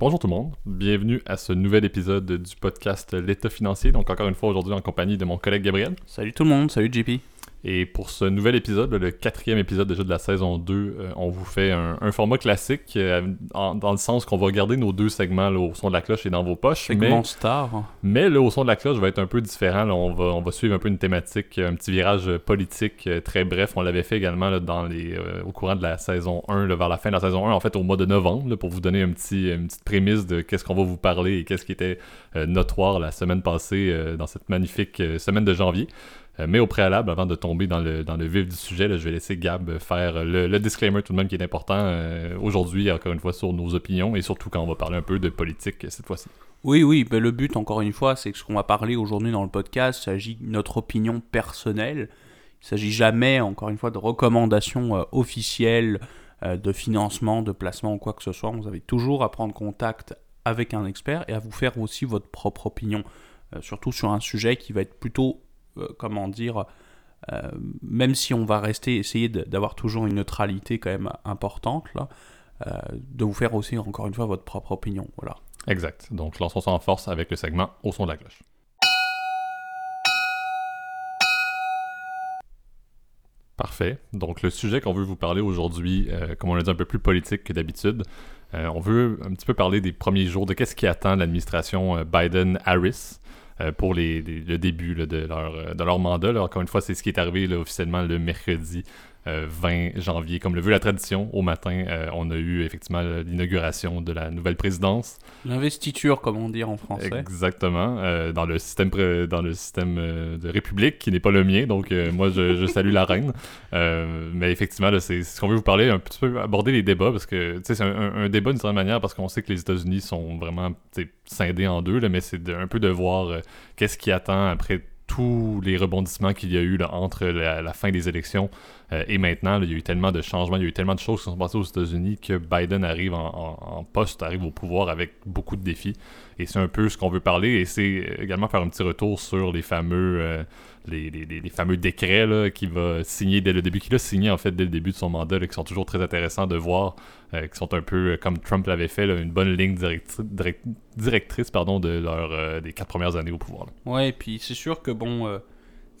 Bonjour tout le monde, bienvenue à ce nouvel épisode du podcast L'État financier. Donc encore une fois aujourd'hui en compagnie de mon collègue Gabriel. Salut tout le monde, salut JP. Et pour ce nouvel épisode, le quatrième épisode déjà de la saison 2, euh, on vous fait un, format classique euh, dans le sens qu'on va garder nos deux segments au son de la cloche et dans vos poches. Segment mais, star. Mais le au son de la cloche va être un peu différent. on, va, on va suivre un peu une thématique, un petit virage politique euh, très bref. On l'avait fait également dans les, au courant de la saison 1, vers la fin de la saison 1, en fait au mois de novembre, pour vous donner un petit, une petite prémisse de qu'est-ce qu'on va vous parler et qu'est-ce qui était notoire la semaine passée dans cette magnifique semaine de janvier. Euh, mais au préalable, avant de tomber dans le, dans le vif du sujet, je vais laisser Gab faire le, disclaimer tout de même qui est important euh, aujourd'hui, encore une fois, sur nos opinions et surtout quand on va parler un peu de politique cette fois-ci. Oui, oui, ben le but, encore une fois, c'est que ce qu'on va parler aujourd'hui dans le podcast, il s'agit de notre opinion personnelle. Il ne s'agit jamais, encore une fois, de recommandations euh, officielles de financement, de placement ou quoi que ce soit. Vous avez toujours à prendre contact avec un expert et à vous faire aussi votre propre opinion, surtout sur un sujet qui va être plutôt comment dire, euh, même si on va rester, essayer d'avoir toujours une neutralité quand même importante, euh, de vous faire aussi, encore une fois, votre propre opinion. Voilà. Exact. Donc, lançons ça en force avec le segment Au son de la cloche. Parfait. Donc, le sujet qu'on veut vous parler aujourd'hui, comme on l'a dit, un peu plus politique que d'habitude. on veut un petit peu parler des premiers jours, de qu'est-ce qui attend l'administration Biden-Harris. Euh, pour les, le début de, leur, euh, de leur mandat. Encore une fois, c'est ce qui est arrivé officiellement le mercredi 20 euh, janvier. Comme le veut la tradition, au matin, euh, on a eu effectivement l'inauguration de la nouvelle présidence. L'investiture, comme on dit en français. Exactement, euh, dans le système, dans le système de République, qui n'est pas le mien, donc moi je, salue la reine. mais effectivement, c'est ce qu'on veut vous parler, un petit peu aborder les débats, parce que c'est un, un, débat d'une certaine manière, parce qu'on sait que les États-Unis sont vraiment scindés en deux, là, mais c'est un peu de voir qu'est-ce qui attend après tous les rebondissements qu'il y a eu entre la, fin des élections euh, et maintenant. il y a eu tellement de changements, il y a eu tellement de choses qui sont passées aux États-Unis que Biden arrive en, poste, arrive au pouvoir avec beaucoup de défis. Et c'est un peu ce qu'on veut parler. Et c'est également faire un petit retour sur les fameux, euh, les, fameux décrets qu'il va signer dès le début, qu'il a signé en fait dès le début de son mandat, qui sont toujours très intéressants de voir, euh, qui sont un peu comme Trump l'avait fait, une bonne ligne directrice pardon, de leur, des quatre premières années au pouvoir. Ouais, et puis c'est sûr que bon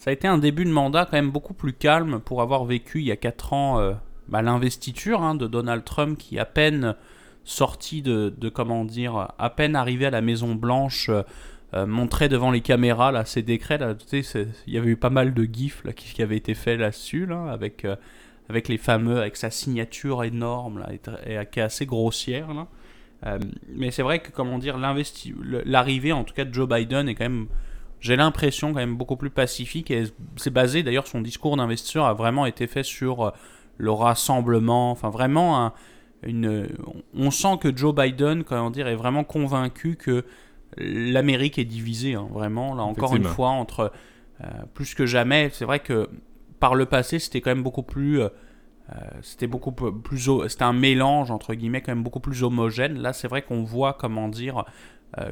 ça a été un début de mandat quand même beaucoup plus calme pour avoir vécu il y a 4 ans euh, bah, l'investiture hein, de Donald Trump qui à peine sorti de, comment dire, à peine arrivé à la Maison Blanche, euh, euh, montrait devant les caméras là, ses décrets. Il y avait eu pas mal de gifs qui, avaient été faits là-dessus, là, avec, avec les fameux, avec sa signature énorme là, et, et qui est assez grossière. Là. mais c'est vrai que comment dire, l'arrivée en tout cas de Joe Biden est quand même j'ai l'impression quand même beaucoup plus pacifique et c'est basé d'ailleurs son discours d'investisseur a vraiment été fait sur euh, le rassemblement, enfin vraiment une, on sent que Joe Biden, comment dire, est vraiment convaincu que l'Amérique est divisée, hein, vraiment là encore une fois entre euh, plus que jamais. C'est vrai que par le passé c'était quand même beaucoup plus euh, c'était beaucoup plus c'était un mélange entre guillemets quand même beaucoup plus homogène. Là c'est vrai qu'on voit comment dire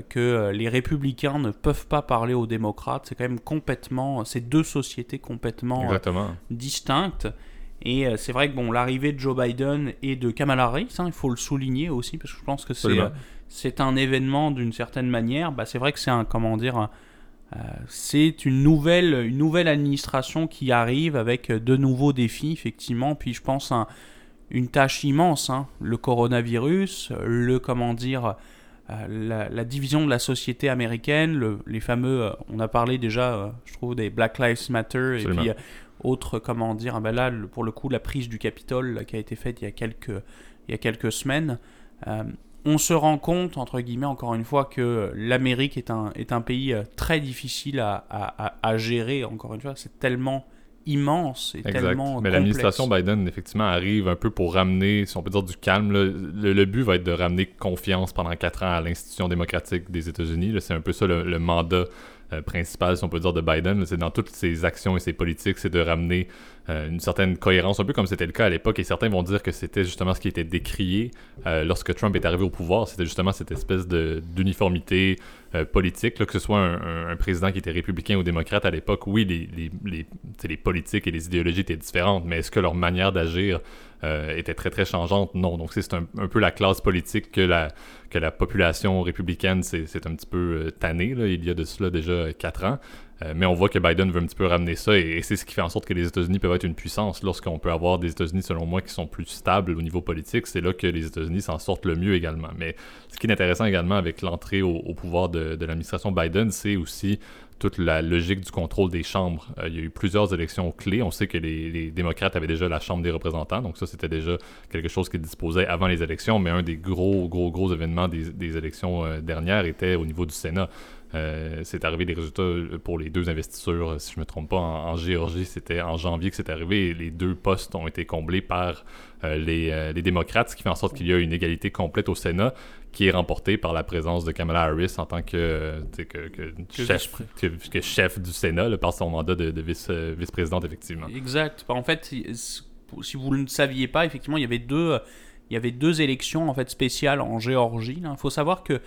que euh, les républicains ne peuvent pas parler aux démocrates. C'est quand même complètement, c'est deux sociétés complètement euh, distinctes. Et c'est vrai que bon, l'arrivée de Joe Biden et de Kamala Harris, hein, il faut le souligner aussi, parce que je pense que c'est, c'est un événement d'une certaine manière. Bah, c'est vrai que c'est un, comment dire, c'est une nouvelle, une nouvelle administration qui arrive avec de nouveaux défis, effectivement. Puis je pense une tâche immense, hein. le coronavirus, le, comment dire, euh, la, division de la société américaine, les fameux, euh, on a parlé déjà, euh, je trouve, des Black Lives Matter, et puis autre, comment dire, ah ben là, pour le coup, la prise du Capitole qui a été faite il y a quelques, il y a quelques semaines. on se rend compte, entre guillemets, encore une fois, que l'Amérique est un, est un pays très difficile à, à, à, gérer, encore une fois, c'est tellement immense et tellement Mais l'administration Biden, effectivement, arrive un peu pour ramener, si on peut dire, du calme. Le, but va être de ramener confiance pendant quatre ans à l'institution démocratique des États-Unis. C'est un peu ça le, mandat euh, principal, si on peut dire, de Biden. C'est dans toutes ses actions et ses politiques, c'est de ramener euh, une certaine cohérence, un peu comme c'était le cas à l'époque. Et certains vont dire que c'était justement ce qui était décrié euh, lorsque Trump est arrivé au pouvoir. C'était justement cette espèce d'uniformité politique, que ce soit un, président qui était républicain ou démocrate à l'époque. Oui, les, politiques et les idéologies étaient différentes, mais est-ce que leur manière d'agir était très très changeante? Non, donc c'est un, peu la classe politique que la, que la population républicaine c'est un petit peu tanné. Là. Il y a de cela déjà quatre ans. Euh, mais on voit que Biden veut un petit peu ramener ça et, c'est ce qui fait en sorte que les États-Unis peuvent être une puissance. Lorsqu'on peut avoir des États-Unis, selon moi, qui sont plus stables au niveau politique, c'est là que les États-Unis s'en sortent le mieux également. Mais ce qui est intéressant également avec l'entrée au, pouvoir de, l'administration Biden, c'est aussi toute la logique du contrôle des chambres. Euh, il y a eu plusieurs élections clés. On sait que les, démocrates avaient déjà la Chambre des représentants, donc ça c'était déjà quelque chose qui disposait avant les élections, mais un des gros, gros, gros événements des, élections euh, dernières était au niveau du Sénat. Euh, c'est arrivé les résultats euh, pour les deux investitures, si je ne me trompe pas, en, Géorgie, c'était en janvier que c'est arrivé. les deux postes ont été comblés par euh, les, démocrates, ce qui fait en sorte qu'il y a une égalité complète au Sénat qui est remportée par la présence de Kamala Harris en tant que, chef, chef, du Sénat par son mandat de, vice, vice-présidente, effectivement. Exact. En fait, si vous ne saviez pas, effectivement, il y avait deux, il y avait deux élections en fait, spéciales en Géorgie. Il faut savoir que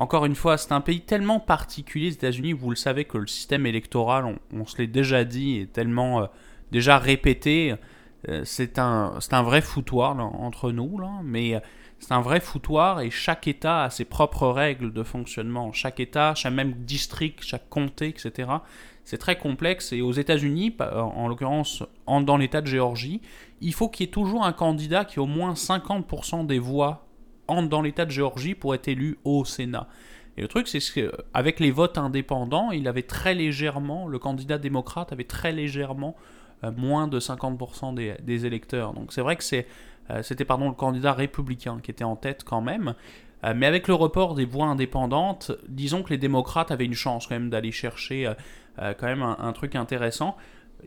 encore une fois, c'est un pays tellement particulier, les États-Unis, vous le savez que le système électoral, on, se l'est déjà dit, est tellement euh, déjà répété. Euh, c'est un, un vrai foutoir entre nous, là, mais euh, c'est un vrai foutoir et chaque État a ses propres règles de fonctionnement. Chaque État, chaque même district, chaque comté, etc. C'est très complexe et aux États-Unis, en l'occurrence dans l'État de Géorgie, il faut qu'il y ait toujours un candidat qui ait au moins 50% des voix dans l'État de Géorgie pour être élu au Sénat. Et le truc, c'est qu'avec les votes indépendants, il avait très légèrement, le candidat démocrate avait très légèrement euh, moins de 50% des, électeurs. Donc c'est vrai que euh, c'était le candidat républicain qui était en tête quand même. Euh, mais avec le report des voix indépendantes, disons que les démocrates avaient une chance quand même d'aller chercher quand même un truc intéressant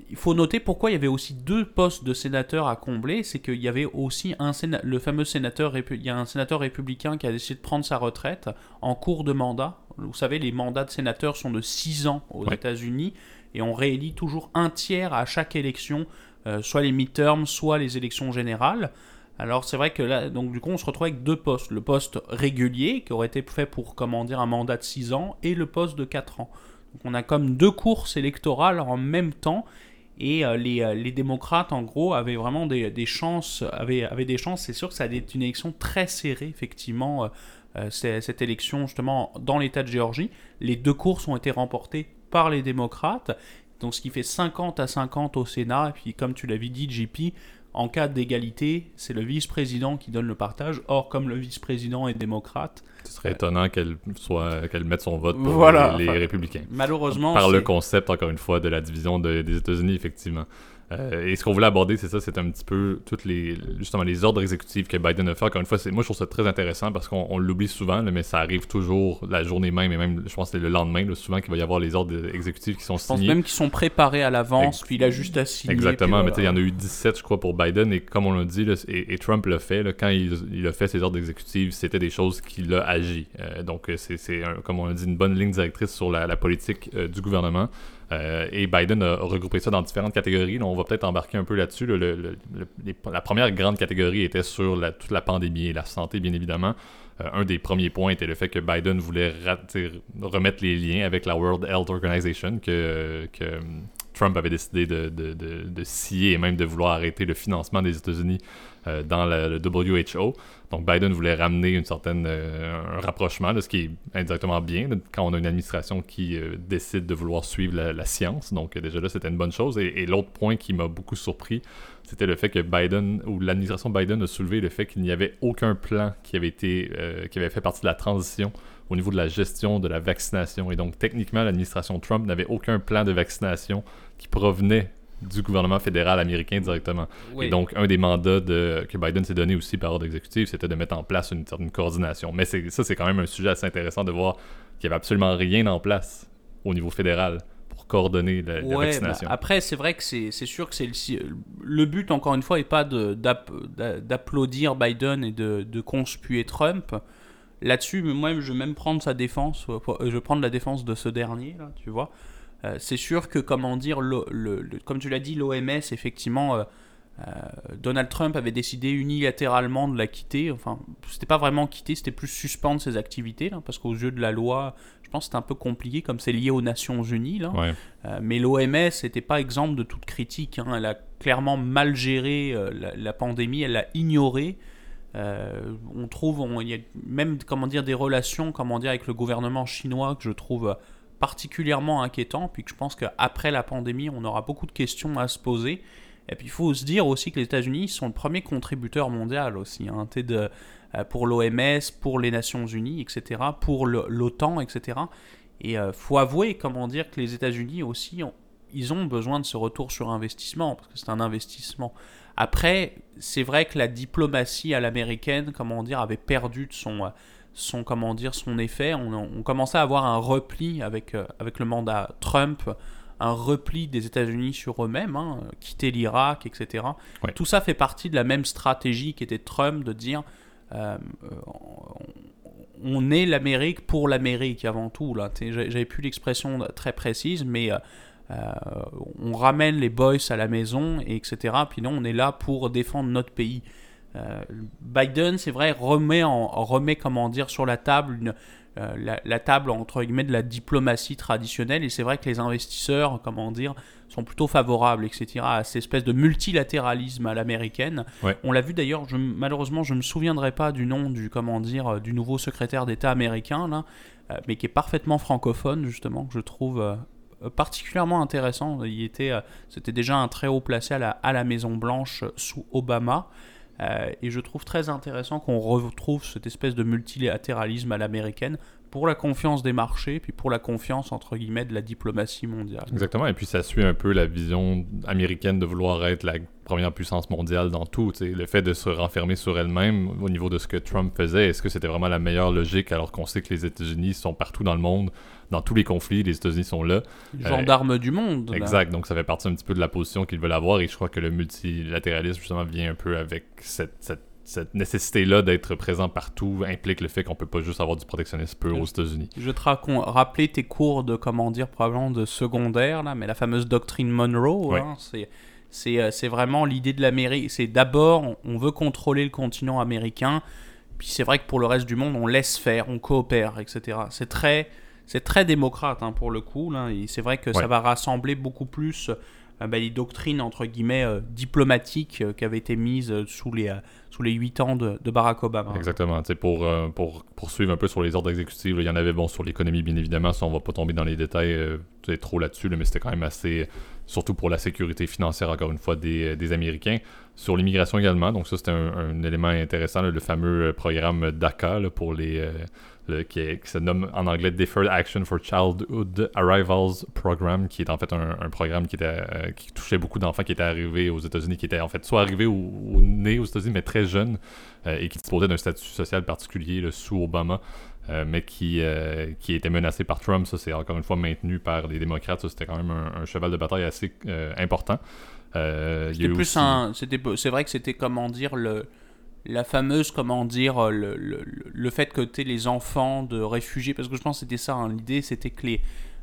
il faut noter pourquoi il y avait aussi deux postes de sénateurs à combler. C'est qu'il y avait aussi un le fameux sénateur, il y a un sénateur républicain qui a décidé de prendre sa retraite en cours de mandat. Vous savez, les mandats de sénateurs sont de 6 ans aux États-Unis et on réélit toujours un tiers à chaque élection, euh, soit les midterms, soit les élections générales. Alors c'est vrai que là, donc du coup, on se retrouve avec deux postes. Le poste régulier, qui aurait été fait pour, comment dire, un mandat de 6 ans, et le poste de 4 ans. Donc on a comme deux courses électorales en même temps. Et euh, les, euh, les, démocrates, en gros, avaient vraiment des, chances. Avaient. C'est sûr que ça a été une élection très serrée, effectivement, euh, cette élection, justement, dans l'État de Géorgie. Les deux courses ont été remportées par les démocrates. Donc, ce qui fait 50 à 50 au Sénat. Et puis, comme tu l'avais dit, JP, en cas d'égalité, c'est le vice-président qui donne le partage. Or, comme le vice-président est démocrate, ce serait étonnant qu'elle soit qu'elle mette son vote pour les, républicains. Malheureusement, par le concept encore une fois de la division des États-Unis, effectivement. Euh, et ce qu'on voulait aborder, c'est ça, c'est un petit peu toutes les justement les ordres exécutifs que Biden a fait. Encore une fois, moi je trouve ça très intéressant parce qu'on l'oublie souvent, mais ça arrive toujours la journée même et même, je pense que c'est le lendemain, souvent qu'il va y avoir les ordres exécutifs qui sont signés. Je pense même qu'ils sont préparés à l'avance, puis il a juste à signer. Exactement, mais il y en a eu 17, je crois, pour Biden, et comme on l'a dit, et, Trump l'a fait, quand il, a fait ses ordres exécutifs, c'était des choses qu'il a agi. Euh, donc c'est, comme on a dit, une bonne ligne directrice sur la, politique euh, du gouvernement. Euh, et Biden a regroupé ça dans différentes catégories. on va peut-être embarquer un peu là-dessus. la première grande catégorie était sur toute la pandémie et la santé, bien évidemment. Euh, un des premiers points était le fait que Biden voulait remettre les liens avec la World Health Organization, que, Trump avait décidé de, de, scier et même de vouloir arrêter le financement des États-Unis euh, dans le WHO. Donc Biden voulait ramener une certaine, euh, rapprochement, ce qui est indirectement bien quand on a une administration qui euh, décide de vouloir suivre la, science. Donc déjà là, c'était une bonne chose. Et, l'autre point qui m'a beaucoup surpris, c'était le fait que Biden, ou l'administration Biden a soulevé le fait qu'il n'y avait aucun plan qui avait été, qui avait fait partie de la transition au niveau de la gestion de la vaccination. Et donc techniquement, l'administration Trump n'avait aucun plan de vaccination qui provenait du gouvernement fédéral américain directement. Et donc, un des mandats de, que Biden s'est donné aussi par ordre exécutif, c'était de mettre en place une certaine coordination. Mais ça, c'est quand même un sujet assez intéressant de voir qu'il n'y avait absolument rien en place au niveau fédéral pour coordonner la, vaccination. Bah, après, c'est vrai que c'est sûr que c'est le, le but, encore une fois, n'est pas d'applaudir Biden et de, de conspuer Trump. Là-dessus, moi, je vais même prendre sa défense, je vais prendre la défense de ce dernier, là, tu vois. Euh, c'est sûr que, comment dire, le, comme tu l'as dit, l'OMS, effectivement, euh, Donald Trump avait décidé unilatéralement de la quitter. Enfin, c'était pas vraiment quitter, c'était plus suspendre ses activités, là, parce qu'aux yeux de la loi, je pense que c'est un peu compliqué, comme c'est lié aux Nations Unies. Là. mais l'OMS n'était pas exemple de toute critique. Hein. Elle a clairement mal géré la, la, pandémie, elle l'a ignoré. Euh, on trouve, il y a même comment dire, des relations comment dire, avec le gouvernement chinois que je trouve particulièrement inquiétant, puis que je pense qu'après la pandémie, on aura beaucoup de questions à se poser. Et puis il faut se dire aussi que les États-Unis sont le premier contributeur mondial aussi, hein, euh, pour l'OMS, pour les Nations Unies, etc., pour l'OTAN, etc. Et euh, faut avouer, comment dire, que les États-Unis aussi, ils ont besoin de ce retour sur investissement, parce que c'est un investissement. Après, c'est vrai que la diplomatie à l'américaine, comment dire, avait perdu de son, son, comment dire, son effet. On, commençait à avoir un repli avec, euh, avec le mandat Trump, un repli des États-Unis sur eux-mêmes, hein, quitter l'Irak, etc. Tout ça fait partie de la même stratégie qui était Trump de dire euh, on est l'Amérique pour l'Amérique avant tout. J'avais plus l'expression très précise, mais euh, on ramène les boys à la maison, et etc. Puis non, on est là pour défendre notre pays. Euh, Biden, c'est vrai, remet, en, remet comment dire, sur la table une, euh, la, table entre guillemets de la diplomatie traditionnelle et c'est vrai que les investisseurs comment dire sont plutôt favorables etc à cette espèce de multilatéralisme à l'américaine on l'a vu d'ailleurs je, malheureusement je me souviendrai pas du nom du comment dire du nouveau secrétaire d'État américain là mais qui est parfaitement francophone justement que je trouve euh, particulièrement intéressant. Il était, euh, c'était déjà un très haut placé à la, à la Maison Blanche sous Obama. Euh, et je trouve très intéressant qu'on retrouve cette espèce de multilatéralisme à l'américaine pour la confiance des marchés, puis pour la confiance, entre guillemets, de la diplomatie mondiale. Exactement, et puis ça suit un peu la vision américaine de vouloir être la première puissance mondiale dans tout. Le fait de se renfermer sur elle-même au niveau de ce que Trump faisait, est-ce que c'était vraiment la meilleure logique alors qu'on sait que les États-Unis sont partout dans le monde, dans tous les conflits, les États-Unis sont là. Gendarmes du monde. Exact, donc ça fait partie un petit peu de la position qu'ils veulent avoir, et je crois que le multilatéralisme, justement, vient un peu avec cette, cette cette nécessité-là d'être présent partout implique le fait qu'on peut pas juste avoir du protectionnisme pur aux États-Unis. Je vais te rappeler tes cours de, comment dire, probablement de secondaire, là, mais la fameuse doctrine Monroe, hein, c'est, euh, c'est, vraiment l'idée de l'Amérique. C'est d'abord, on veut contrôler le continent américain, puis c'est vrai que pour le reste du monde, on laisse faire, on coopère, etc. C'est très, c'est très démocrate hein, pour le coup, là, c'est vrai que ça va rassembler beaucoup plus euh, bah, les doctrines entre guillemets euh, diplomatiques euh, qui avaient été mises sous les sous les 8 ans de, Barack Obama. Exactement. Pour, pour poursuivre un peu sur les ordres exécutifs, il y en avait bon sur l'économie, bien évidemment. Ça, on va pas tomber dans les détails trop là-dessus, mais c'était quand même assez, surtout pour la sécurité financière, encore une fois, des, des Américains. Sur l'immigration également, donc ça, c'était un, élément intéressant, le fameux programme DACA pour les qui, se nomme en anglais Deferred Action for Childhood Arrivals Program, qui est en fait un, programme qui, était, euh, qui touchait beaucoup d'enfants qui étaient arrivés aux États-Unis, qui étaient en fait soit arrivés ou, nés aux États-Unis, mais très jeunes, euh, et qui disposaient d'un statut social particulier sous Obama. Euh, mais qui, qui était menacé par Trump. Ça, c'est encore une fois maintenu par les démocrates. Ça, c'était quand même un, cheval de bataille assez important. c'était plus un. C'est vrai que c'était, comment dire, le, la fameuse, comment dire, euh, le, le, le fait que tu les enfants de réfugiés, parce que je pense que c'était ça, hein, l'idée c'était que les...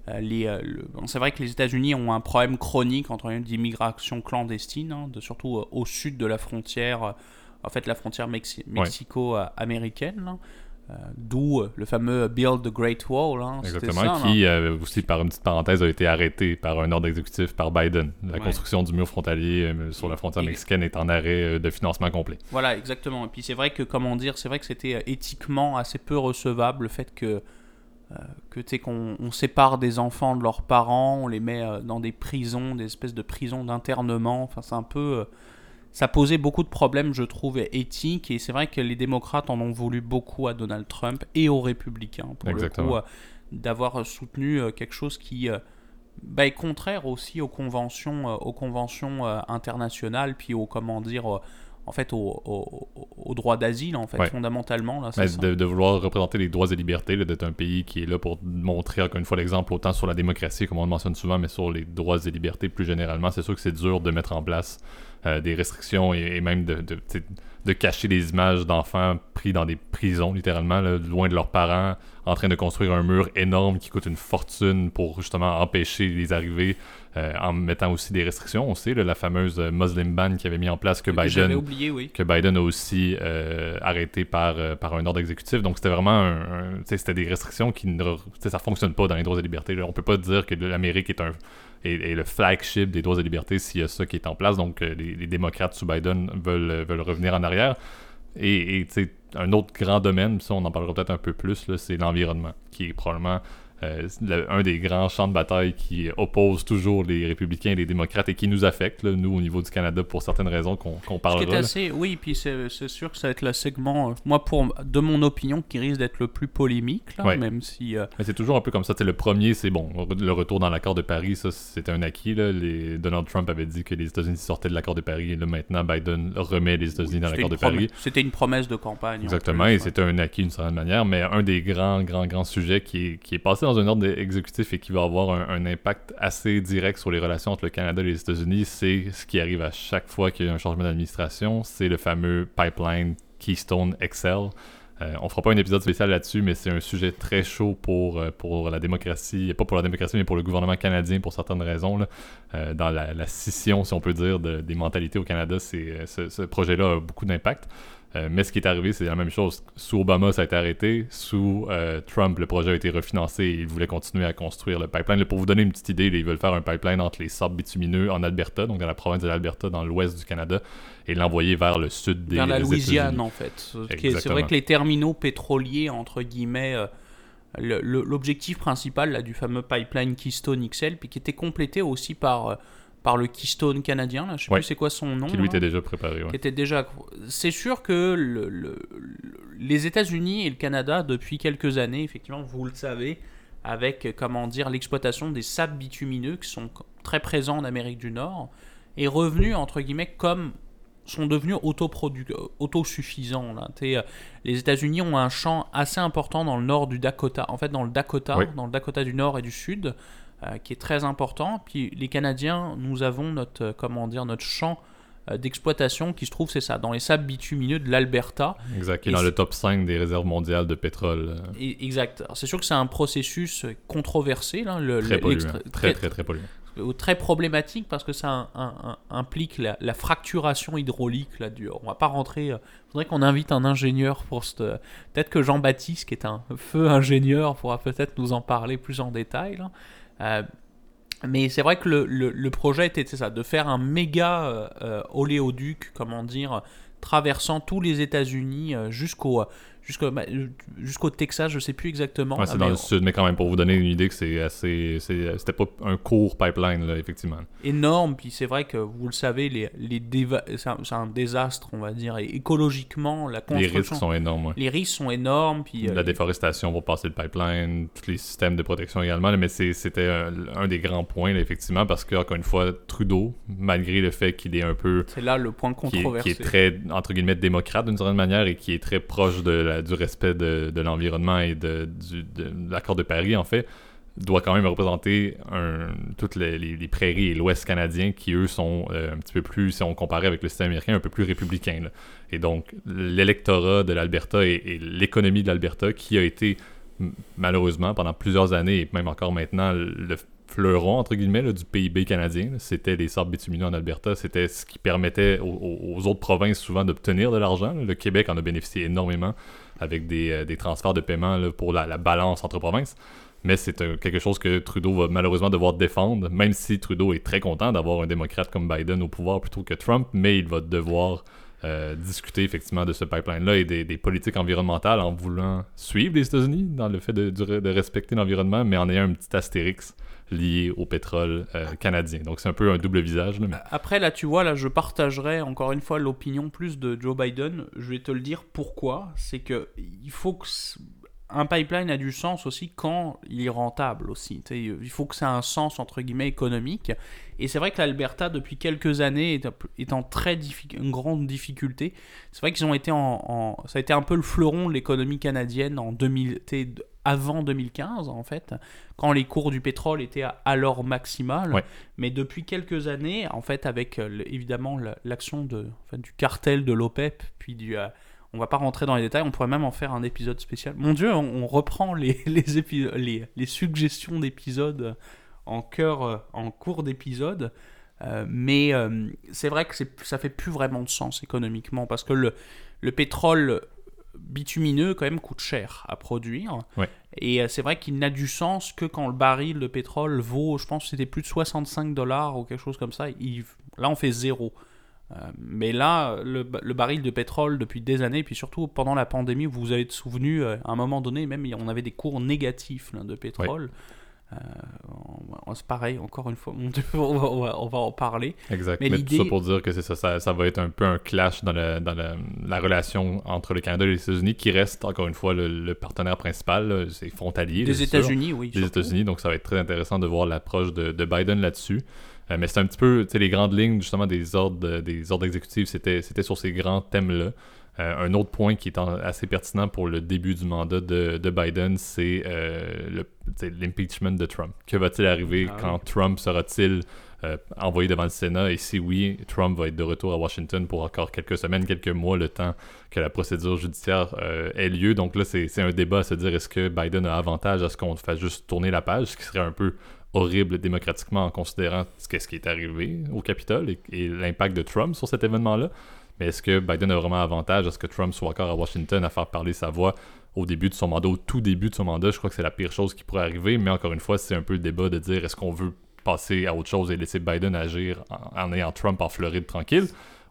Euh, les euh, c'est vrai que les États-Unis ont un problème chronique entre d'immigration clandestine, hein, de, surtout au sud de la frontière, en fait la frontière mexico-américaine. Euh, d'où euh, le fameux Build the Great Wall. Hein, Exactement, qui euh, aussi, par une petite parenthèse, a été arrêté par un ordre exécutif par Biden. La construction du mur frontalier sur la frontière mexicaine est en arrêt de financement complet. Voilà, exactement. Et puis c'est vrai que, comment dire, c'est vrai que c'était éthiquement assez peu recevable le fait que que qu'on on sépare des enfants de leurs parents, on les met dans des prisons, des espèces de prisons d'internement. Enfin, c'est un peu ça posait beaucoup de problèmes, je trouve, éthiques. Et c'est vrai que les démocrates en ont voulu beaucoup à Donald Trump et aux républicains, pour le coup, euh, d'avoir soutenu euh, quelque chose qui euh, bah, est contraire aussi aux conventions, aux conventions internationales, puis aux, comment dire, en fait, au, au, droit d'asile, en fait, fondamentalement. Là, de, de, vouloir représenter les droits et libertés, d'être un pays qui est là pour montrer, encore une fois, l'exemple autant sur la démocratie, comme on le mentionne souvent, mais sur les droits et libertés plus généralement. C'est sûr que c'est dur de mettre en place euh, des restrictions et, même de, de cacher des images d'enfants pris dans des prisons, littéralement, loin de leurs parents, en train de construire un mur énorme qui coûte une fortune pour justement empêcher les arrivées, euh, en mettant aussi des restrictions. On sait, la fameuse euh, Muslim ban qui avait mis en place que Biden, oublié, oui. que Biden a aussi euh, arrêté par, par un ordre exécutif. Donc c'était vraiment un, c'était des restrictions qui ne ça fonctionne pas dans les droits et libertés. Là. On peut pas dire que l'Amérique est un est, le flagship des droits et libertés s'il y a ça qui est en place. Donc les, les, démocrates sous Biden veulent, veulent revenir en arrière. Et, et un autre grand domaine, ça on en parlera peut-être un peu plus, c'est l'environnement, qui est probablement euh, un des grands champs de bataille qui oppose toujours les républicains et les démocrates et qui nous affecte, nous, au niveau du Canada, pour certaines raisons qu'on qu parlera. assez, oui, puis c'est sûr que ça va être le segment, euh, moi, pour, de mon opinion, qui risque d'être le plus polémique, là, même si... Euh, Mais c'est toujours un peu comme ça. le premier, c'est bon, le retour dans l'accord de Paris, ça, c'était un acquis. Là. Les... Donald Trump avait dit que les États-Unis sortaient de l'accord de Paris, et là, maintenant, Biden remet les États-Unis dans l'accord de Paris. C'était une promesse de campagne. Exactement, et c'était un acquis d'une certaine manière, mais un des grands, grands, grands sujets qui est, qui est passé dans un ordre exécutif et qui va avoir un, impact assez direct sur les relations entre le Canada et les États-Unis, c'est ce qui arrive à chaque fois qu'il y a un changement d'administration, c'est le fameux pipeline Keystone XL. Euh, on fera pas un épisode spécial là-dessus, mais c'est un sujet très chaud pour, euh, pour la démocratie, pas pour la démocratie, mais pour le gouvernement canadien pour certaines raisons. Euh, dans la, scission, si on peut dire, des mentalités au Canada, c'est, ce projet-là a beaucoup d'impact. Euh, mais ce qui est arrivé, c'est la même chose. Sous Obama, ça a été arrêté. Sous euh, Trump, le projet a été refinancé et ils voulaient continuer à construire le pipeline. pour vous donner une petite idée, ils veulent faire un pipeline entre les sables bitumineux en Alberta, donc dans la province de l'Alberta, dans l'ouest du Canada, et l'envoyer vers le sud des Vers la Louisiane, en fait. C'est vrai que les terminaux pétroliers, entre guillemets, euh, l'objectif principal là, du fameux pipeline Keystone XL, puis qui était complété aussi par par le Keystone canadien, là, je sais plus c'est quoi son nom. Qui lui était déjà préparé. Qui était déjà. C'est sûr que le, les États-Unis et le Canada, depuis quelques années, effectivement, vous le savez, avec comment dire l'exploitation des sables bitumineux qui sont très présents en Amérique du Nord, est revenu entre guillemets comme sont devenus autosuffisants. Là. Euh, les États-Unis ont un champ assez important dans le nord du Dakota. En fait, dans le Dakota, dans le Dakota du Nord et du Sud, qui est très important. Puis les Canadiens, nous avons notre, euh, comment dire, notre champ euh, d'exploitation qui se trouve, c'est ça, dans les sables bitumineux de l'Alberta. Exact, qui est dans le top 5 des réserves mondiales de pétrole. exact. C'est sûr que c'est un processus controversé. Là, le, très, polluant. très, très, très, polluant. Très problématique parce que ça implique la, fracturation hydraulique. Là, du, on va pas rentrer. Il faudrait qu'on invite un ingénieur pour ce. Peut-être que Jean-Baptiste, qui est un feu ingénieur, pourra peut-être nous en parler plus en détail. Là. Euh, mais c'est vrai que le, le, projet était ça, de faire un méga euh, euh, oléoduc, comment dire, traversant tous les États-Unis jusqu'au bah, jusqu'au Texas, je sais plus exactement. c'est dans le sud, mais quand même, pour vous donner une idée que c'est assez. C'était pas un court pipeline, là, effectivement. Énorme, puis c'est vrai que vous le savez, les, les c'est un, désastre, on va dire, et écologiquement, la construction. Les risques sont énormes, Les risques sont énormes, puis. La euh, déforestation pour passer le pipeline, tous les systèmes de protection également, mais c'était un, des grands points, effectivement, parce que, encore une fois, Trudeau, malgré le fait qu'il est un peu. C'est là le point controversé. Qui est, qui est très, entre guillemets, démocrate d'une certaine manière et qui est très proche de du respect de, l'environnement et de, l'accord de Paris, en fait, doit quand même représenter toutes les, prairies et l'Ouest canadien qui, eux, sont euh, un petit peu plus, si on comparait avec le système américain, un peu plus républicain. Et donc, l'électorat de l'Alberta et, l'économie de l'Alberta, qui a été, malheureusement, pendant plusieurs années, et même encore maintenant, le fleuron, entre guillemets, du PIB canadien. C'était les sables bitumineux en Alberta. C'était ce qui permettait aux, autres provinces souvent d'obtenir de l'argent. Le Québec en a bénéficié énormément avec des, euh, transferts de paiement pour la, balance entre provinces. Mais c'est quelque chose que Trudeau va malheureusement devoir défendre, même si Trudeau est très content d'avoir un démocrate comme Biden au pouvoir plutôt que Trump, mais il va devoir euh, discuter effectivement de ce pipeline-là et des, politiques environnementales en voulant suivre les États-Unis dans le fait de, respecter l'environnement, mais en ayant un petit astérix lié au pétrole euh, canadien. Donc c'est un peu un double visage. Après, là, tu vois, là, je partagerai encore une fois l'opinion plus de Joe Biden. Je vais te le dire pourquoi. C'est que il faut que un pipeline a du sens aussi quand il est rentable aussi. il faut que ça ait un sens entre guillemets économique. Et c'est vrai que l'Alberta, depuis quelques années, est, en très une grande difficulté. C'est vrai qu'ils ont été en, Ça a été un peu le fleuron de l'économie canadienne en 2000, avant 2015, en fait, quand les cours du pétrole étaient à, leur maximal. Ouais. Mais depuis quelques années, en fait, avec euh, évidemment la- l'action de, enfin, du cartel de l'OPEP, puis du. On va pas rentrer dans les détails, on pourrait même en faire un épisode spécial. Mon Dieu, on, on reprend les, les, épi- les, les suggestions d'épisodes en, cœur, en cours d'épisode. Euh, mais euh, c'est vrai que ça fait plus vraiment de sens économiquement parce que le, le pétrole bitumineux quand même coûte cher à produire. Ouais. Et euh, c'est vrai qu'il n'a du sens que quand le baril de pétrole vaut, je pense que c'était plus de 65 dollars ou quelque chose comme ça. Il- là, on fait zéro. Euh, mais là, le, ba- le baril de pétrole depuis des années, puis surtout pendant la pandémie, vous vous avez souvenu, euh, à un moment donné, même on avait des cours négatifs là, de pétrole. Euh, on- c'est pareil, encore une fois, on va, on va- on va en parler. Exact. Mais Mais, tout ça pour dire que c'est ça, ça, ça va être un peu un clash dans, le- dans le- la relation entre le Canada et les États-Unis, qui reste encore une fois le, le partenaire principal, c'est frontalier. Des. États-Unis, oui. des. États-Unis, donc ça va être très intéressant de voir l'approche de, de Biden là-dessus. Euh, mais c'est un petit peu, tu sais, les grandes lignes justement des ordres, euh, des ordres exécutifs, c'était, c'était sur ces grands thèmes-là. Euh, un autre point qui est en- assez pertinent pour le début du mandat de, de Biden, c'est euh, l'impeachment de Trump. Que va-t-il arriver Ah quand Trump sera-t-il euh, envoyé devant le Sénat? Et si oui, Trump va être de retour à Washington pour encore quelques semaines, quelques mois, le temps que la procédure judiciaire ait lieu. Donc là, c'est c'est un débat à se dire est-ce que Biden a avantage à ce qu'on fasse juste tourner la page, ce qui serait un peu horrible démocratiquement en considérant ce qui est arrivé au Capitole et, et l'impact de Trump sur cet événement-là. Mais est-ce que Biden a vraiment avantage? À ce que Trump soit encore à Washington à faire parler sa voix au début de son mandat, au tout début de son mandat? Je crois que c'est la pire chose qui pourrait arriver, mais encore une fois, c'est un peu le débat de dire est-ce qu'on veut passer à autre chose et laisser Biden agir en, en ayant Trump en Floride tranquille?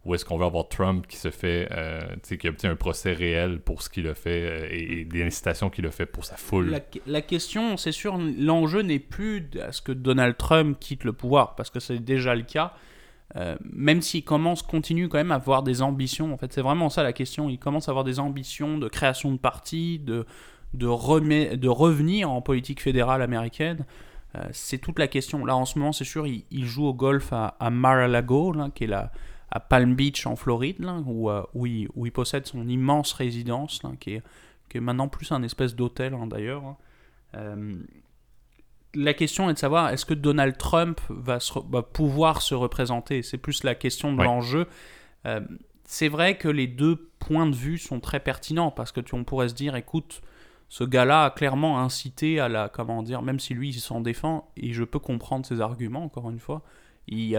Ou est-ce qu'on veut avoir Trump qui se fait, euh, qui obtient un procès réel pour ce qu'il a fait euh, et, et des incitations qu'il a fait pour sa foule? La, question, c'est sûr, l'enjeu n'est plus à ce que Donald Trump quitte le pouvoir, parce que c'est déjà le cas. Euh, même s'il commence, continue quand même à avoir des ambitions, en fait, c'est vraiment ça la question. Il commence à avoir des ambitions de création de parti, de, de, remet- de revenir en politique fédérale américaine. Euh, c'est toute la question. Là, en ce moment, c'est sûr, il, joue au golf à, à Mar-a-Lago, qui est la, à Palm Beach en Floride, là, où, euh, où, il, où il possède son immense résidence, là, qui, est, qui est maintenant plus un espèce d'hôtel hein, d'ailleurs. hein. Euh, la question est de savoir est-ce que Donald Trump va, se va pouvoir se représenter? C'est plus la question de Ouais. l'enjeu. Euh, c'est vrai que les deux points de vue sont très pertinents parce que tu, on pourrait se dire écoute, ce gars-là a clairement incité à la. Comment dire Même si lui, il s'en défend, et je peux comprendre ses arguments, encore une fois. Il,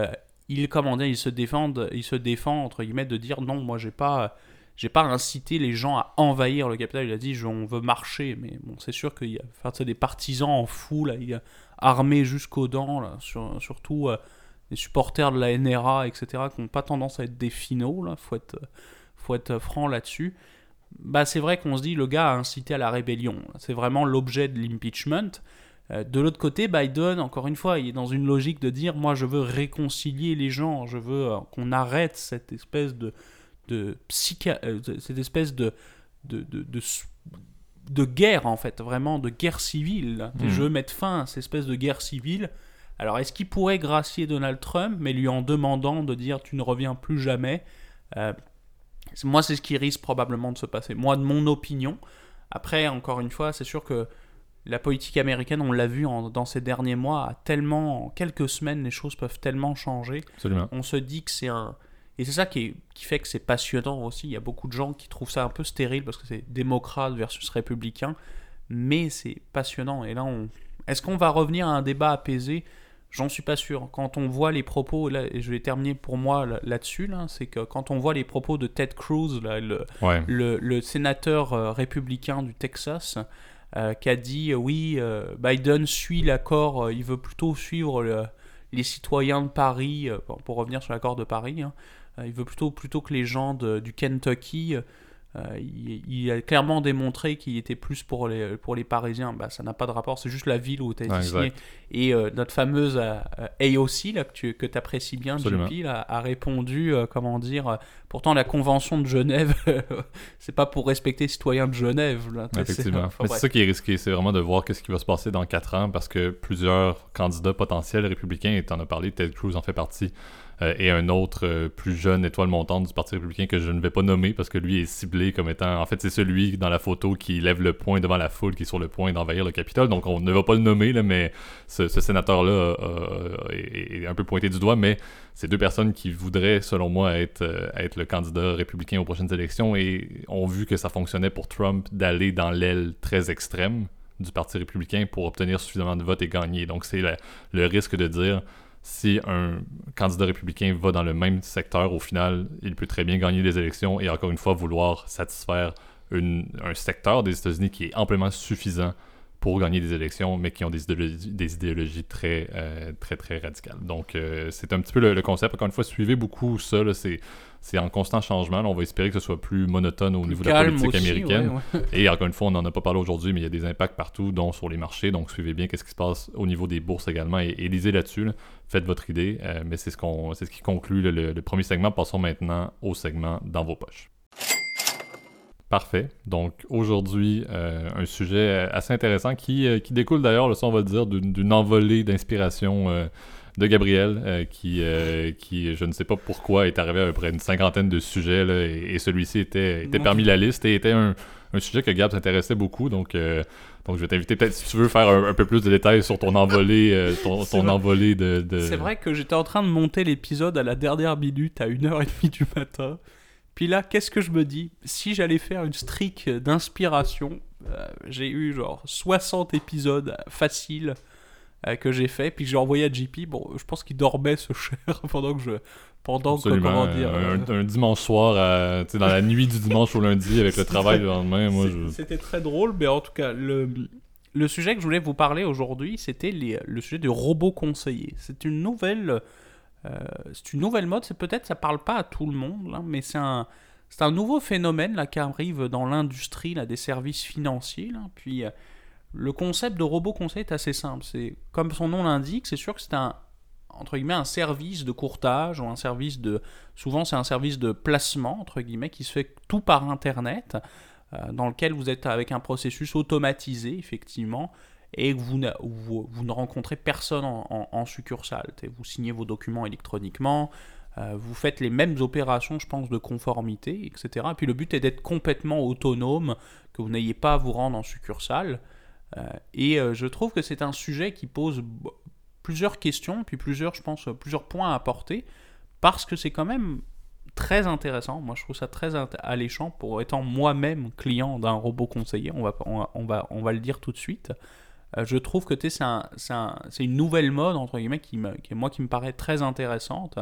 il comment dire, il se défend, il se défend entre guillemets de dire non, moi j'ai pas, j'ai pas incité les gens à envahir le Capitole. Il a dit on veut marcher, mais bon, c'est sûr qu'il y a des partisans en fou là, il y a armés jusqu'aux dents surtout euh, les supporters de la NRA, etc. qui n'ont pas tendance à être des finaux là, faut être, faut être franc là-dessus. Bah c'est vrai qu'on se dit le gars a incité à la rébellion. C'est vraiment l'objet de l'impeachment. Euh, De l'autre côté, Biden, encore une fois, il est dans une logique de dire moi je veux réconcilier les gens, je veux euh, qu'on arrête cette espèce de, de psycha- euh, cette espèce de de, de, de, guerre en fait, vraiment de guerre civile. Mhm. Je veux mettre fin à cette espèce de guerre civile. Alors est-ce qu'il pourrait gracier Donald Trump, mais lui en demandant de dire tu ne reviens plus jamais Euh, Moi c'est ce qui risque probablement de se passer. Moi de mon opinion. Après, encore une fois, c'est sûr que la politique américaine, on l'a vu en- dans ces derniers mois, a tellement, en quelques semaines, les choses peuvent tellement changer. Absolument. On se dit que c'est un. Et c'est ça qui, est- qui fait que c'est passionnant aussi. Il y a beaucoup de gens qui trouvent ça un peu stérile parce que c'est démocrate versus républicain. Mais c'est passionnant. Et là, on... est-ce qu'on va revenir à un débat apaisé? J'en suis pas sûr. Quand on voit les propos, là, et je vais terminer pour moi là- là-dessus, là, c'est que quand on voit les propos de Ted Cruz, là, le, Ouais. le, le sénateur euh, républicain du Texas, euh, qui a dit euh, oui, euh, Biden suit l'accord, il veut plutôt suivre le- les citoyens de Paris, pour revenir sur l'accord de Paris, hein, il veut plutôt, plutôt que les gens de- du Kentucky. Euh, il, il a clairement démontré qu'il était plus pour les, pour les Parisiens. Bah, ça n'a pas de rapport, c'est juste la ville où tu as signé. Et euh, notre fameuse euh, euh, AOC, là, que tu que apprécies bien. JP, là, a répondu, comment dire, pourtant la convention de Genève, c'est pas pour respecter les citoyens de Genève. Là, Effectivement. enfin, c'est ça qui est risqué, c'est vraiment de voir qu'est-ce qui va se passer dans 4 ans parce que plusieurs candidats potentiels républicains, et tu en as parlé, Ted Cruz en fait partie, euh, et un autre euh, plus jeune étoile montante du Parti républicain que je ne vais pas nommer parce que lui est ciblé comme étant, en fait, c'est celui dans la photo qui lève le poing devant la foule, qui est sur le point d'envahir le Capitole. Donc on ne va pas le nommer, là, mais ce, sénateur-là est, un peu pointé du doigt, mais c'est deux personnes qui voudraient, selon moi, être, être le candidat républicain aux prochaines élections et ont vu que ça fonctionnait pour Trump d'aller dans l'aile très extrême du Parti républicain pour obtenir suffisamment de votes et gagner. Donc c'est le, risque de dire si un candidat républicain va dans le même secteur, au final, il peut très bien gagner les élections et encore une fois vouloir satisfaire un secteur des États-Unis qui est amplement suffisant pour gagner des élections, mais qui ont des idéologies, des très, euh, très, très radicales. Donc, euh, c'est un petit peu le, concept. Encore une fois, suivez beaucoup ça. C'est en constant changement. on va espérer que ce soit plus monotone au niveau de la politique américaine. Et encore une fois, on n'en a pas parlé aujourd'hui, mais il y a des impacts partout, dont sur les marchés. Donc, suivez bien qu'est-ce qui se passe au niveau des bourses également et, lisez là-dessus. Faites votre idée. Euh, mais c'est ce, qu'on, c'est ce qui conclut le, le premier segment. Passons maintenant au segment dans vos poches. Parfait. Donc aujourd'hui, euh, un sujet assez intéressant qui, euh, qui découle d'ailleurs, ça on va le dire, d'une envolée d'inspiration euh, de Gabriel, qui, qui, je ne sais pas pourquoi, est arrivé à peu près une cinquantaine de sujets, et, celui-ci était, était parmi la liste et était un, un sujet que Gab s'intéressait beaucoup. Donc, donc je vais t'inviter peut-être si tu veux faire un, peu plus de détails sur ton envolée, ton, ton envolée de... de... C'est vrai que j'étais en train de monter l'épisode à la dernière minute, à 1h30 du matin. Puis là, qu'est-ce que je me dis? Si j'allais faire une streak d'inspiration, euh, j'ai eu genre 60 épisodes faciles euh, que j'ai fait, puis j'ai envoyé à JP. Bon, je pense qu'il dormait ce cher pendant que je. Pendant que, comment dire. Un, euh, dimanche soir, dans la nuit du dimanche au lundi avec le travail le lendemain. Moi, C'était très drôle, mais en tout cas, le. Le sujet que je voulais vous parler aujourd'hui, c'était le sujet du robot conseiller. C'est une nouvelle euh, c'est une nouvelle mode, c'est peut-être ça parle pas à tout le monde, hein, mais c'est un, c'est un nouveau phénomène là, qui arrive dans l'industrie des services financiers. Là. Puis euh, le concept de robot conseil est assez simple. C'est comme son nom l'indique, c'est sûr que c'est un entre guillemets un service de courtage ou un service de souvent c'est un service de placement entre guillemets qui se fait tout par internet euh, dans lequel vous êtes avec un processus automatisé effectivement et vous, vous, ne rencontrez personne en, succursale. Vous signez vos documents électroniquement, euh, vous faites les mêmes opérations, je pense, de conformité, etc. Et puis le but est d'être complètement autonome, que vous n'ayez pas à vous rendre en succursale. Euh, et euh, je trouve que c'est un sujet qui pose plusieurs questions, puis plusieurs, je pense, plusieurs points à apporter, parce que c'est quand même très intéressant. Moi, je trouve ça très alléchant pour étant moi-même client d'un robot conseiller. On va, on on va le dire tout de suite. Euh, je trouve que c'est un, une nouvelle mode, entre guillemets, qui, me, moi, qui me paraît très intéressante,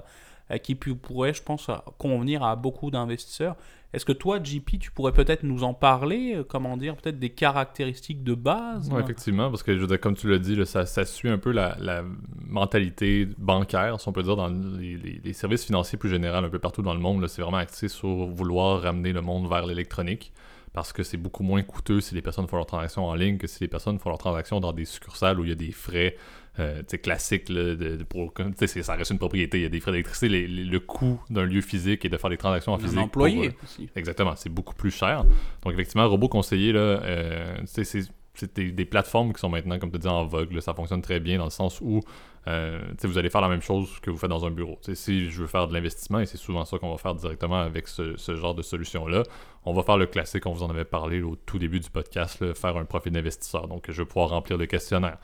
euh, qui pourrait, je pense, convenir à beaucoup d'investisseurs. Est-ce que toi, JP, tu pourrais peut-être nous en parler, euh, comment dire, peut-être des caractéristiques de base Oui, effectivement, parce que je comme tu l'as dit, ça, ça, suit un peu la, mentalité bancaire, si on peut dire, dans les, services financiers plus général, un peu partout dans le monde. C'est vraiment axé sur vouloir ramener le monde vers l'électronique parce que c'est beaucoup moins coûteux si les personnes font leurs transactions en ligne que si les personnes font leurs transactions dans des succursales où il y a des frais euh, classiques. Là, de, pour, ça reste une propriété, il y a des frais d'électricité. le coût d'un lieu physique et de faire des transactions en physique. employé euh, aussi. Exactement, c'est beaucoup plus cher. Donc, effectivement, robot conseiller, là, euh, c'est c'est des, plateformes qui sont maintenant, comme tu dis, en vogue. Ça fonctionne très bien dans le sens où euh, vous allez faire la même chose que vous faites dans un bureau. si je veux faire de l'investissement, et c'est souvent ça qu'on va faire directement avec ce, genre de solution-là, on va faire le classique, on vous en avait parlé au tout début du podcast, faire un profil d'investisseur. Donc, je vais pouvoir remplir le questionnaire.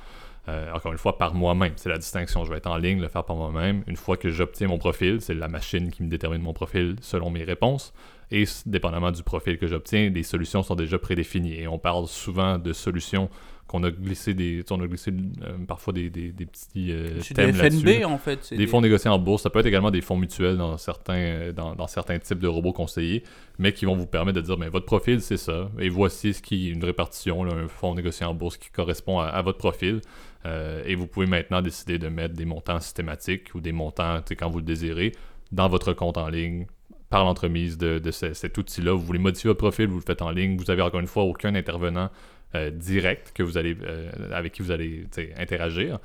Euh, encore une fois, par moi-même. C'est la distinction. Je vais être en ligne, le faire par moi-même. Une fois que j'obtiens mon profil, c'est la machine qui me détermine mon profil selon mes réponses. Et dépendamment du profil que j'obtiens, les solutions sont déjà prédéfinies. Et on parle souvent de solutions qu'on a glissé des on a glissé euh, parfois des, des, petits euh, thèmes des FNB en fait des, fonds négociés en bourse ça peut être également des fonds mutuels dans certains euh, dans, certains types de robots conseillers mais qui vont vous permettre de dire mais votre profil c'est ça et voici ce qui est une répartition un fonds négocié en bourse qui correspond à, votre profil et vous pouvez maintenant décider de mettre des montants systématiques ou des montants quand vous le désirez dans votre compte en ligne par l'entremise de, cet outil-là. Vous voulez modifier votre profil, vous le faites en ligne. Vous avez encore une fois aucun intervenant euh, direct que vous allez, euh, avec qui vous allez interagir.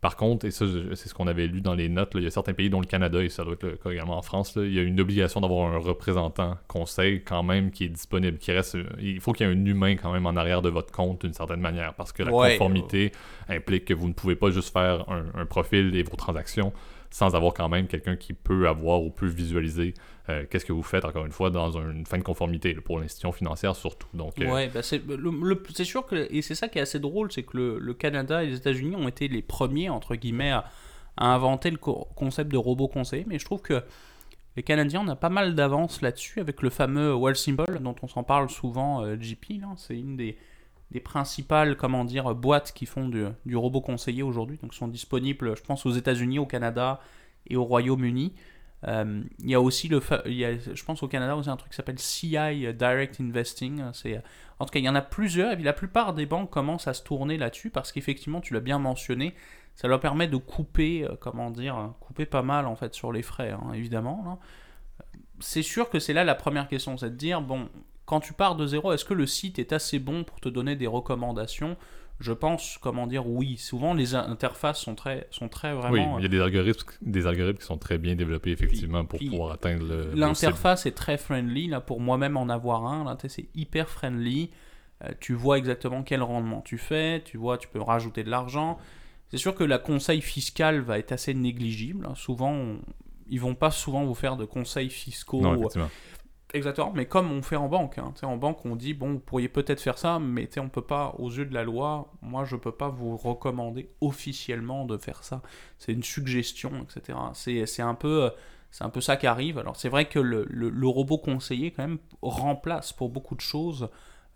Par contre, et ça, c'est ce qu'on avait lu dans les notes, il y a certains pays, dont le Canada, et ça doit être le cas également en France, il y a une obligation d'avoir un représentant conseil quand même qui est disponible, qui reste. Il faut qu'il y ait un humain quand même en arrière de votre compte d'une certaine manière, parce que la conformité implique que vous ne pouvez pas juste faire un, un profil et vos transactions sans avoir quand même quelqu'un qui peut avoir ou peut visualiser euh, qu'est-ce que vous faites, encore une fois, dans une fin de conformité, pour l'institution financière surtout. Donc, euh, Ouais, bah c'est c'est sûr que, et c'est ça qui est assez drôle, c'est que le, le Canada et les États-Unis ont été les premiers, entre guillemets, à, inventer le co- concept de robot conseiller, mais je trouve que les Canadiens, on a pas mal d'avance là-dessus avec le fameux Wall Symbol dont on s'en parle souvent, euh, JP. là. C'est une des, des principales comment dire, boîtes qui font du, robot conseiller aujourd'hui. Donc, sont disponibles, je pense, aux États-Unis, au Canada et au Royaume-Uni. Euh, il y a aussi, le il y a, je pense, au Canada, aussi un truc qui s'appelle CI Direct Investing. C'est, en tout cas, il y en a plusieurs et puis la plupart des banques commencent à se tourner là-dessus parce qu'effectivement, tu l'as bien mentionné, ça leur permet de couper, euh, comment dire, couper pas mal en fait sur les frais, hein, évidemment. là. C'est sûr que c'est là la première question, c'est de dire, bon, quand tu pars de zéro, est-ce que le site est assez bon pour te donner des recommandations? Je pense, comment dire, oui. Souvent, les interfaces sont très, sont très oui, vraiment... il y a des algorithmes, des algorithmes qui sont très bien développés, effectivement, pour pouvoir atteindre le. L'interface est très friendly, là, pour moi-même en avoir un, là, c'est hyper friendly. Euh, tu vois exactement quel rendement tu fais, tu vois, tu peux rajouter de l'argent. C'est sûr que la conseil fiscal va être assez négligible. hein. Souvent, on- ils vont pas souvent vous faire de conseils fiscaux. Non. Exactement, mais comme on fait en banque. hein. En banque, on dit, bon, vous pourriez peut-être faire ça, mais on peut pas, aux yeux de la loi, moi, je peux pas vous recommander officiellement de faire ça. C'est une suggestion, etc. C'est un peu... euh, un peu ça qui arrive. Alors c'est vrai que le, le- robot conseiller quand même remplace pour beaucoup de choses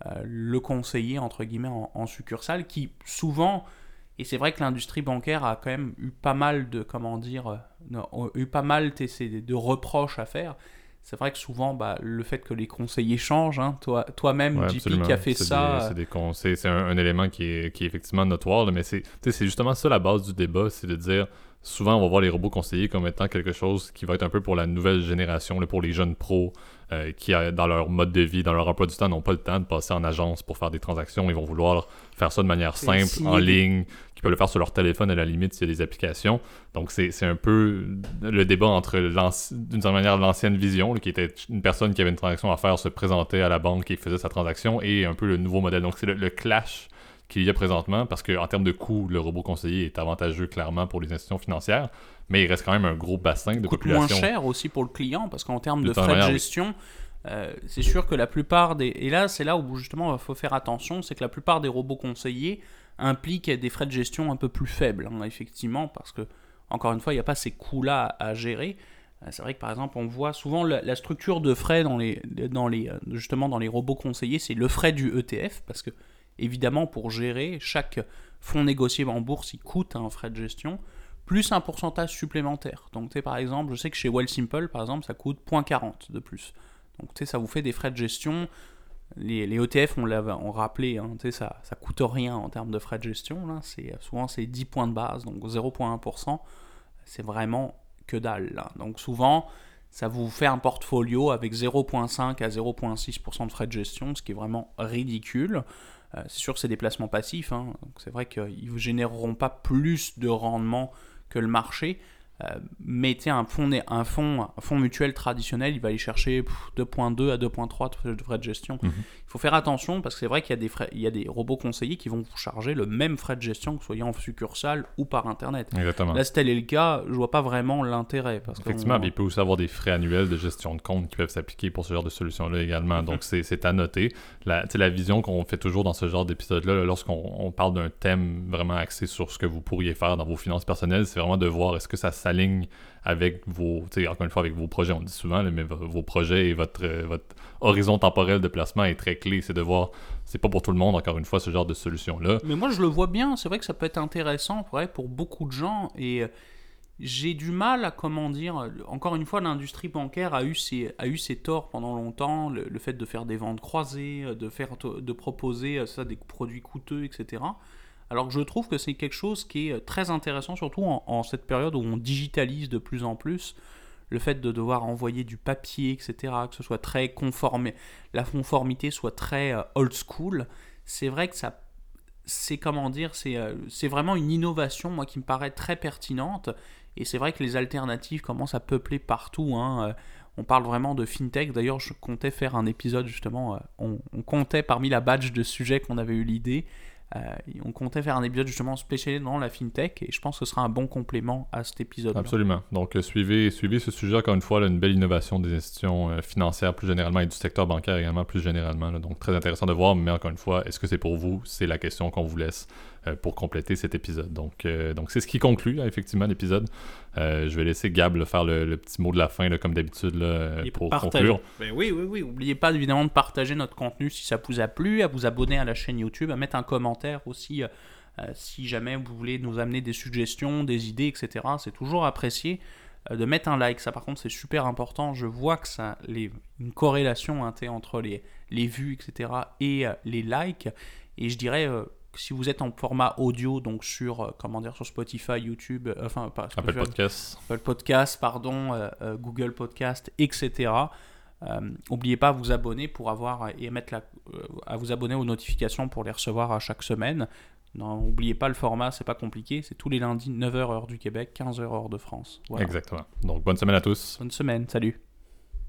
euh, le conseiller entre guillemets en, succursale qui souvent et c'est vrai que l'industrie bancaire a quand même eu pas mal de comment dire euh, eu pas mal de reproches à faire. C'est vrai que souvent bah, le fait que les conseillers changent, hein, toi toi-même Ouais, JP qui a fait ça, C'est des conseils, c'est un, un élément qui est, qui est effectivement notoire, là, mais c'est justement ça la base du débat, c'est de dire souvent on va voir les robots conseillers comme étant quelque chose qui va être un peu pour la nouvelle génération, là, pour les jeunes pros euh, qui, euh, dans leur mode de vie, dans leur emploi du temps, n'ont pas le temps de passer en agence pour faire des transactions. Ils vont vouloir faire ça de manière simple, en ligne, qui peuvent le faire sur leur téléphone à la limite s'il y a des applications. Donc c'est un peu le débat entre, d'une certaine manière, l'ancienne vision, là, qui était une personne qui avait une transaction à faire, se présentait à la banque et faisait sa transaction, et un peu le nouveau modèle. Donc c'est le, le clash qu'il y a présentement, parce qu'en termes de coût, le robot conseiller est avantageux clairement pour les institutions financières, mais il reste quand même un gros bassin de coûte population. moins cher aussi pour le client parce qu'en termes De frais de manière, gestion, euh, c'est sûr que la plupart des et là c'est là où justement il faut faire attention, c'est que la plupart des robots conseillers impliquent des frais de gestion un peu plus faibles, hein, effectivement, parce que encore une fois il n'y a pas ces coûts-là à, gérer. Euh, C'est vrai que par exemple on voit souvent la, structure de frais dans les, dans les, euh, justement dans les robots conseillers, c'est le frais du ETF parce que évidemment pour gérer chaque fonds négocié en bourse il coûte un frais de gestion plus un pourcentage supplémentaire. Donc, tu sais, par exemple, je sais que chez Wealthsimple, par exemple, ça coûte 0.40 de plus. Donc, tu ça vous fait des frais de gestion. Les, les ETF, on l'a rappelé, hein, ça, ça coûte rien en termes de frais de gestion. Là. Souvent, c'est 10 points de base, donc 0.1%. C'est vraiment que dalle. Donc, souvent, ça vous fait un portfolio avec 0.5 à 0.6% de frais de gestion, ce qui est vraiment ridicule. Euh, c'est sûr c'est des placements passifs, hein, donc c'est vrai qu'ils ne généreront pas plus de rendement que le marché. Euh, sais, un fonds, un, fonds, un fonds mutuel traditionnel, il va aller chercher pff, 2.2 à 2.3 de frais de gestion. Mhm. Il faut faire attention parce que c'est vrai qu'il y, a des frais, il y a des robots conseillers qui vont vous charger le même frais de gestion que soyez en succursale ou par Internet. Exactement. Là, si tel est le cas, je vois pas vraiment l'intérêt. Parce Effectivement, on- il peut aussi avoir des frais annuels de gestion de compte qui peuvent s'appliquer pour ce genre de solution-là également. Donc, c'est c'est à noter. La, la vision qu'on fait toujours dans ce genre d'épisode-là, là, lorsqu'on on parle d'un thème vraiment axé sur ce que vous pourriez faire dans vos finances personnelles, c'est vraiment de voir est-ce que ça s'aligne avec vos, tu sais, encore une fois, avec vos projets. On dit souvent, mais vo- vos projets et votre, euh, votre horizon temporel de placement est très clé. C'est de voir, c'est pas pour tout le monde, encore une fois, ce genre de solution-là. Mais moi, je le vois bien. C'est vrai que ça peut être intéressant pour, beaucoup de gens. Et euh, j'ai du mal à, comment dire, encore une fois, l'industrie bancaire a eu ses, torts pendant longtemps. Le, fait de faire des ventes croisées, de, proposer euh, ça, des produits coûteux, etc. Alors que je trouve que c'est quelque chose qui est euh, très intéressant, surtout en cette période où on digitalise de plus en plus. Le fait de devoir envoyer du papier, etc., que ce soit très conformé, la conformité soit très euh, old school, c'est vrai que ça c'est comment dire, c'est euh, c'est vraiment une innovation, moi, qui me paraît très pertinente. Et c'est vrai que les alternatives commencent à peupler partout. hein. Euh, On parle vraiment de fintech. D'ailleurs, je comptais faire un épisode justement. On, on comptait parmi la badge de sujets qu'on avait eu l'idée on comptait faire un épisode justement spécialisé dans la fintech et je pense que ce sera un bon complément à cet épisode. Absolument. Donc euh, suivez, suivez ce sujet encore une fois, là, une belle innovation des institutions euh, financières plus généralement et du secteur bancaire également plus généralement. là. donc très intéressant de voir, mais encore une fois, est-ce que c'est pour vous? C'est la question qu'on vous laisse euh, pour compléter cet épisode. Donc euh, donc c'est ce qui conclut hein, effectivement l'épisode. Euh, je vais laisser Gab là, faire le, le petit mot de la fin là, comme d'habitude euh, pour partager. conclure. Ben oui, oui, oui. N'oubliez pas évidemment de partager notre contenu si ça vous a plu, à vous abonner à la chaîne YouTube, à mettre un commentaire aussi euh, euh, si jamais vous voulez nous amener des suggestions, des idées, etc. C'est toujours apprécié. Euh, de mettre un like, ça par contre c'est super important. Je vois que ça, les, une corrélation hein, entre les, les vues, etc. et euh, les likes. Et je dirais euh, si vous êtes en format audio, donc sur euh, comment dire, sur Spotify, YouTube, euh, enfin pas Apple Podcast. Apple Podcast, pardon, euh, Google Podcast, etc. N'oubliez pas à vous abonner pour avoir et mettre la, à vous abonner aux notifications pour les recevoir à chaque semaine. N'oubliez pas le format, c'est pas compliqué, c'est tous les lundis 9h heure du Québec, 15h heure de France. Voilà. Exactement. Donc bonne semaine à tous. Bonne semaine, salut.